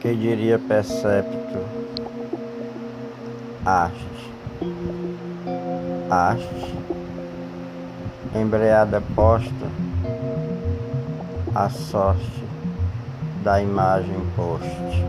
Que diria percepto? Haste. Haste. Embreada posta. A sorte da imagem poste.